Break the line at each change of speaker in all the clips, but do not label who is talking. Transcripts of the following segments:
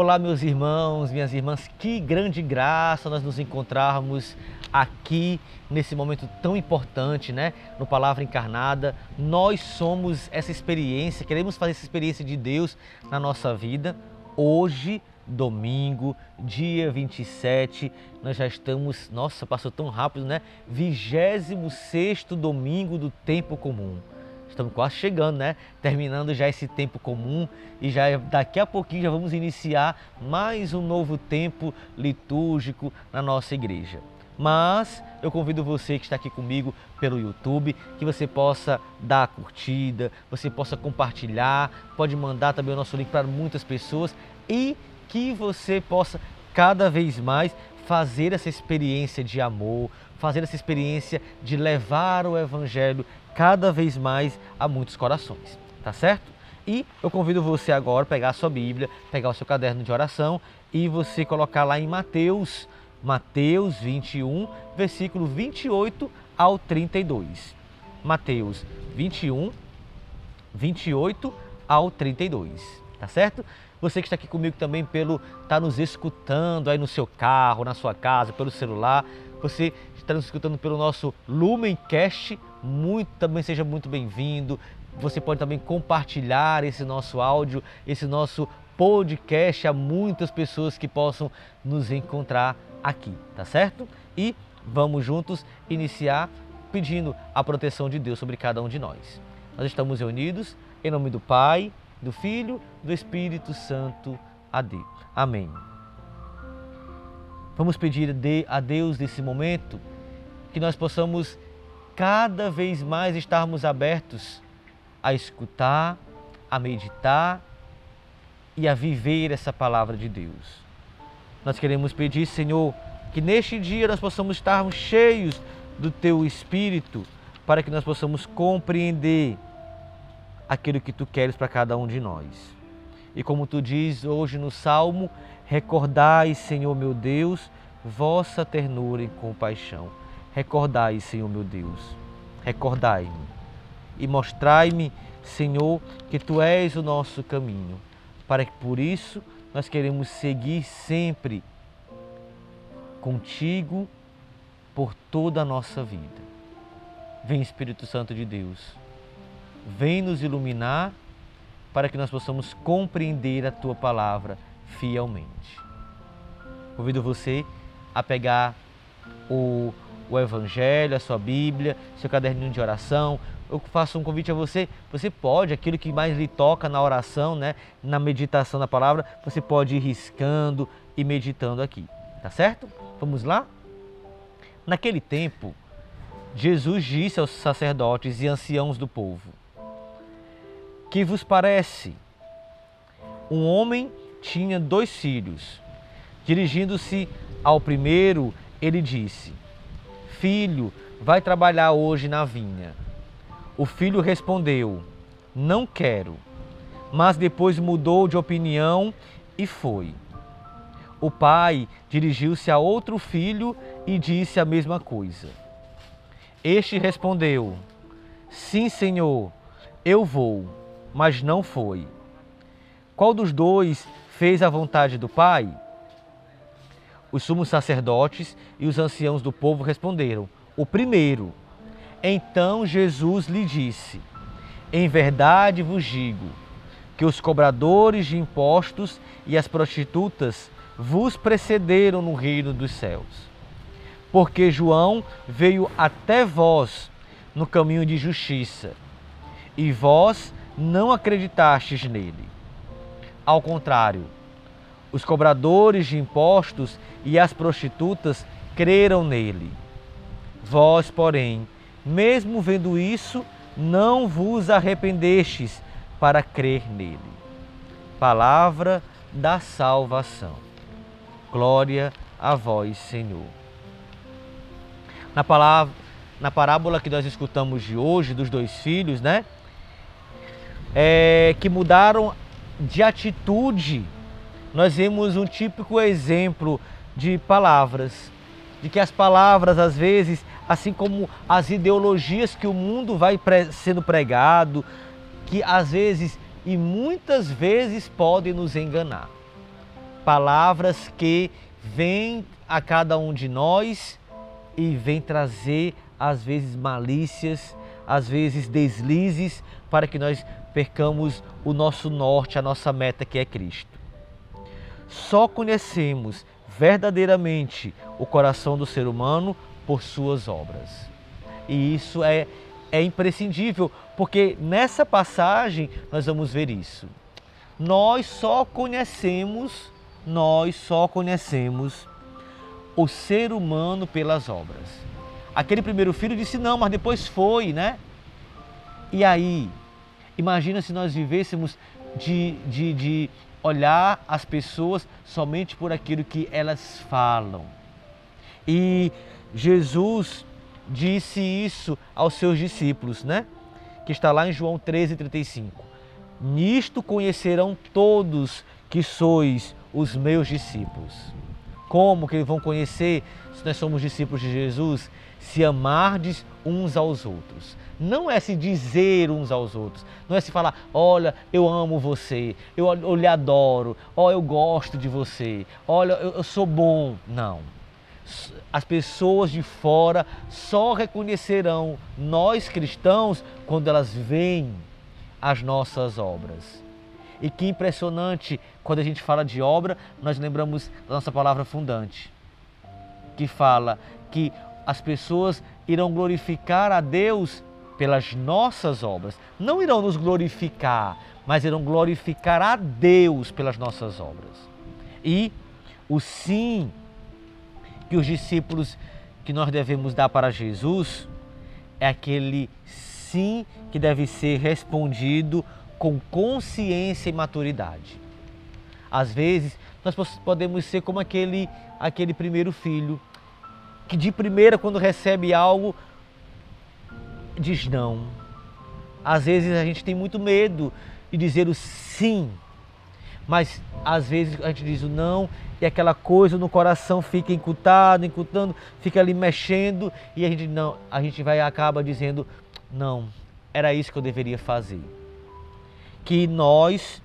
Olá, meus irmãos, minhas irmãs, que grande graça nós nos encontrarmos aqui nesse momento tão importante, né? No Palavra Encarnada. Nós somos essa experiência, queremos fazer essa experiência de Deus na nossa vida. Hoje, domingo, dia 27, nós já estamos, nossa, passou tão rápido, né? 26 domingo do tempo comum estamos quase chegando, né? Terminando já esse tempo comum e já daqui a pouquinho já vamos iniciar mais um novo tempo litúrgico na nossa igreja. Mas eu convido você que está aqui comigo pelo YouTube, que você possa dar a curtida, você possa compartilhar, pode mandar também o nosso link para muitas pessoas e que você possa cada vez mais fazer essa experiência de amor, fazer essa experiência de levar o Evangelho cada vez mais a muitos corações, tá certo? E eu convido você agora a pegar a sua Bíblia, pegar o seu caderno de oração e você colocar lá em Mateus, Mateus 21, versículo 28 ao 32. Mateus 21, 28 ao 32, tá certo? Você que está aqui comigo também pelo tá nos escutando aí no seu carro, na sua casa, pelo celular, você está nos escutando pelo nosso Lumencast, muito também seja muito bem-vindo. Você pode também compartilhar esse nosso áudio, esse nosso podcast a muitas pessoas que possam nos encontrar aqui, tá certo? E vamos juntos iniciar pedindo a proteção de Deus sobre cada um de nós. Nós estamos reunidos em nome do Pai, do Filho, do Espírito Santo. Amém. Vamos pedir a Deus nesse momento que nós possamos cada vez mais estarmos abertos a escutar, a meditar e a viver essa palavra de Deus. Nós queremos pedir, Senhor, que neste dia nós possamos estarmos cheios do Teu Espírito para que nós possamos compreender aquilo que Tu queres para cada um de nós. E como Tu diz hoje no Salmo, recordai, Senhor meu Deus, vossa ternura e compaixão. Recordai, Senhor meu Deus, recordai-me e mostrai-me, Senhor, que Tu és o nosso caminho, para que por isso nós queremos seguir sempre contigo por toda a nossa vida. Vem Espírito Santo de Deus, vem nos iluminar para que nós possamos compreender a tua palavra fielmente. Convido você a pegar o, o Evangelho, a sua Bíblia, seu caderninho de oração. Eu faço um convite a você. Você pode, aquilo que mais lhe toca na oração, né, na meditação da palavra, você pode ir riscando e meditando aqui. Tá certo? Vamos lá? Naquele tempo, Jesus disse aos sacerdotes e anciãos do povo: Que vos parece? Um homem tinha dois filhos. Dirigindo-se ao primeiro, ele disse: Filho, vai trabalhar hoje na vinha. O filho respondeu: Não quero. Mas depois mudou de opinião e foi. O pai dirigiu-se a outro filho e disse a mesma coisa. Este respondeu: Sim, senhor, eu vou, mas não foi. Qual dos dois fez a vontade do pai? Os sumos sacerdotes e os anciãos do povo responderam: O primeiro. Então Jesus lhe disse: Em verdade vos digo que os cobradores de impostos e as prostitutas vos precederam no reino dos céus. Porque João veio até vós no caminho de justiça, e vós não acreditastes nele. Ao contrário, os cobradores de impostos e as prostitutas creram nele. Vós, porém, mesmo vendo isso, não vos arrependestes para crer nele. Palavra da salvação. Glória a vós, Senhor. Na palavra, na parábola que nós escutamos de hoje dos dois filhos, né? É, que mudaram de atitude. Nós vemos um típico exemplo de palavras, de que as palavras, às vezes, assim como as ideologias que o mundo vai sendo pregado, que às vezes e muitas vezes podem nos enganar. Palavras que vêm a cada um de nós e vêm trazer, às vezes, malícias, às vezes deslizes, para que nós percamos o nosso norte, a nossa meta que é Cristo. Só conhecemos verdadeiramente o coração do ser humano por suas obras. E isso é, é imprescindível, porque nessa passagem nós vamos ver isso. Nós só conhecemos, nós só conhecemos o ser humano pelas obras. Aquele primeiro filho disse não, mas depois foi, né? E aí, imagina se nós vivêssemos de, de, de olhar as pessoas somente por aquilo que elas falam. E Jesus disse isso aos seus discípulos, né? Que está lá em João 13, 35. Nisto conhecerão todos que sois os meus discípulos. Como que eles vão conhecer se nós somos discípulos de Jesus? Se amardes uns aos outros. Não é se dizer uns aos outros. Não é se falar, olha, eu amo você, eu, eu lhe adoro, ó, eu gosto de você, olha, eu, eu sou bom. Não as pessoas de fora só reconhecerão nós cristãos quando elas veem as nossas obras. E que impressionante, quando a gente fala de obra, nós lembramos da nossa palavra fundante, que fala que as pessoas irão glorificar a Deus pelas nossas obras. Não irão nos glorificar, mas irão glorificar a Deus pelas nossas obras. E o sim que os discípulos que nós devemos dar para Jesus é aquele sim que deve ser respondido com consciência e maturidade. Às vezes, nós podemos ser como aquele, aquele primeiro filho, que de primeira, quando recebe algo, diz não. Às vezes a gente tem muito medo de dizer o sim, mas às vezes a gente diz o não e aquela coisa no coração fica incutado, incutando, fica ali mexendo e a gente não, a gente vai acaba dizendo não, era isso que eu deveria fazer. Que nós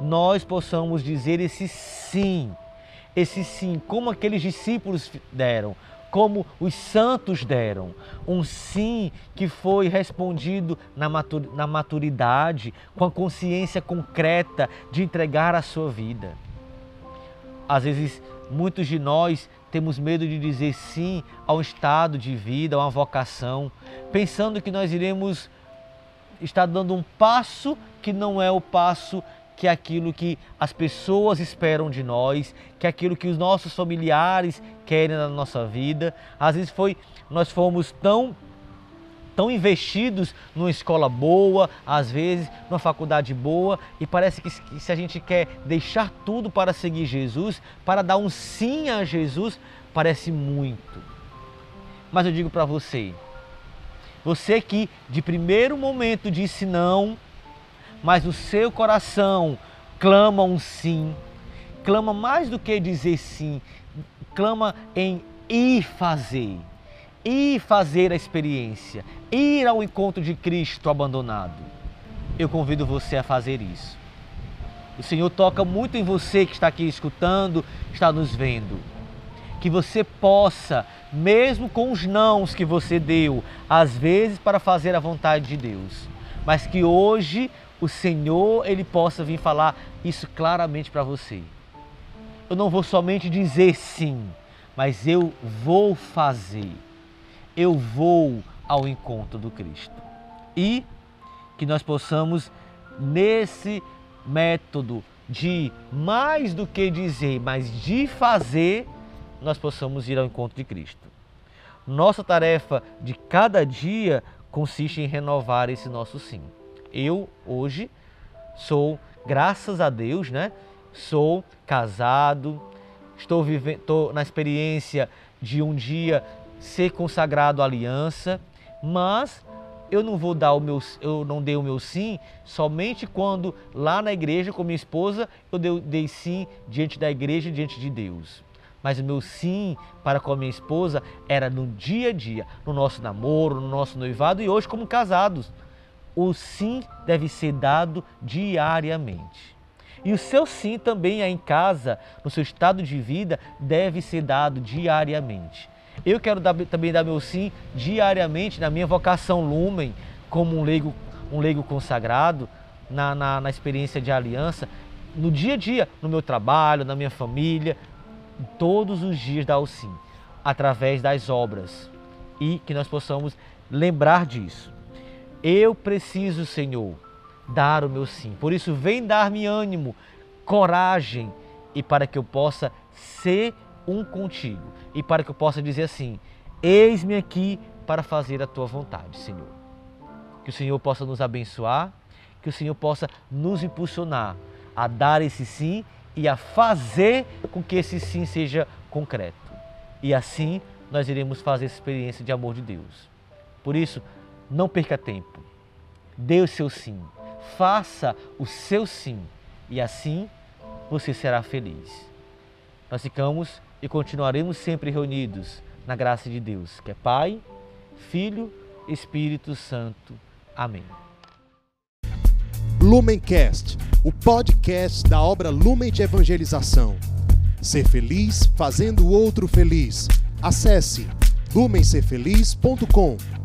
nós possamos dizer esse sim, esse sim, como aqueles discípulos deram, como os santos deram. Um sim que foi respondido na maturidade, com a consciência concreta de entregar a sua vida. Às vezes, muitos de nós temos medo de dizer sim ao estado de vida, a uma vocação, pensando que nós iremos estar dando um passo que não é o passo que é aquilo que as pessoas esperam de nós, que é aquilo que os nossos familiares querem na nossa vida. Às vezes foi nós fomos tão tão investidos numa escola boa, às vezes numa faculdade boa, e parece que se a gente quer deixar tudo para seguir Jesus, para dar um sim a Jesus, parece muito. Mas eu digo para você, você que de primeiro momento disse não, mas o seu coração clama um sim, clama mais do que dizer sim, clama em ir fazer ir fazer a experiência, ir ao encontro de Cristo abandonado. Eu convido você a fazer isso. O Senhor toca muito em você que está aqui escutando, está nos vendo. Que você possa, mesmo com os nãos que você deu, às vezes para fazer a vontade de Deus, mas que hoje o Senhor ele possa vir falar isso claramente para você. Eu não vou somente dizer sim, mas eu vou fazer eu vou ao encontro do Cristo. E que nós possamos, nesse método de mais do que dizer, mas de fazer, nós possamos ir ao encontro de Cristo. Nossa tarefa de cada dia consiste em renovar esse nosso sim. Eu, hoje, sou, graças a Deus, né? Sou casado, estou, vivendo, estou na experiência de um dia ser consagrado à aliança, mas eu não vou dar o meu, eu não dei o meu sim somente quando lá na igreja com minha esposa eu dei, dei sim diante da igreja, diante de Deus. Mas o meu sim para com a minha esposa era no dia a dia, no nosso namoro, no nosso noivado e hoje como casados. O sim deve ser dado diariamente. E o seu sim também aí em casa, no seu estado de vida, deve ser dado diariamente. Eu quero dar, também dar meu sim diariamente na minha vocação Lumen, como um leigo, um leigo consagrado, na, na, na experiência de aliança, no dia a dia, no meu trabalho, na minha família, todos os dias dar o sim, através das obras. E que nós possamos lembrar disso. Eu preciso, Senhor, dar o meu sim. Por isso, vem dar-me ânimo, coragem e para que eu possa ser um contigo e para que eu possa dizer assim: Eis-me aqui para fazer a tua vontade, Senhor. Que o Senhor possa nos abençoar, que o Senhor possa nos impulsionar a dar esse sim e a fazer com que esse sim seja concreto. E assim nós iremos fazer essa experiência de amor de Deus. Por isso, não perca tempo. Dê o seu sim. Faça o seu sim. E assim você será feliz. Nós ficamos e continuaremos sempre reunidos na graça de Deus, que é Pai, Filho, Espírito Santo. Amém.
Lumencast, o podcast da obra Lumen de Evangelização. Ser feliz fazendo o outro feliz. Acesse lumencerfeliz.com.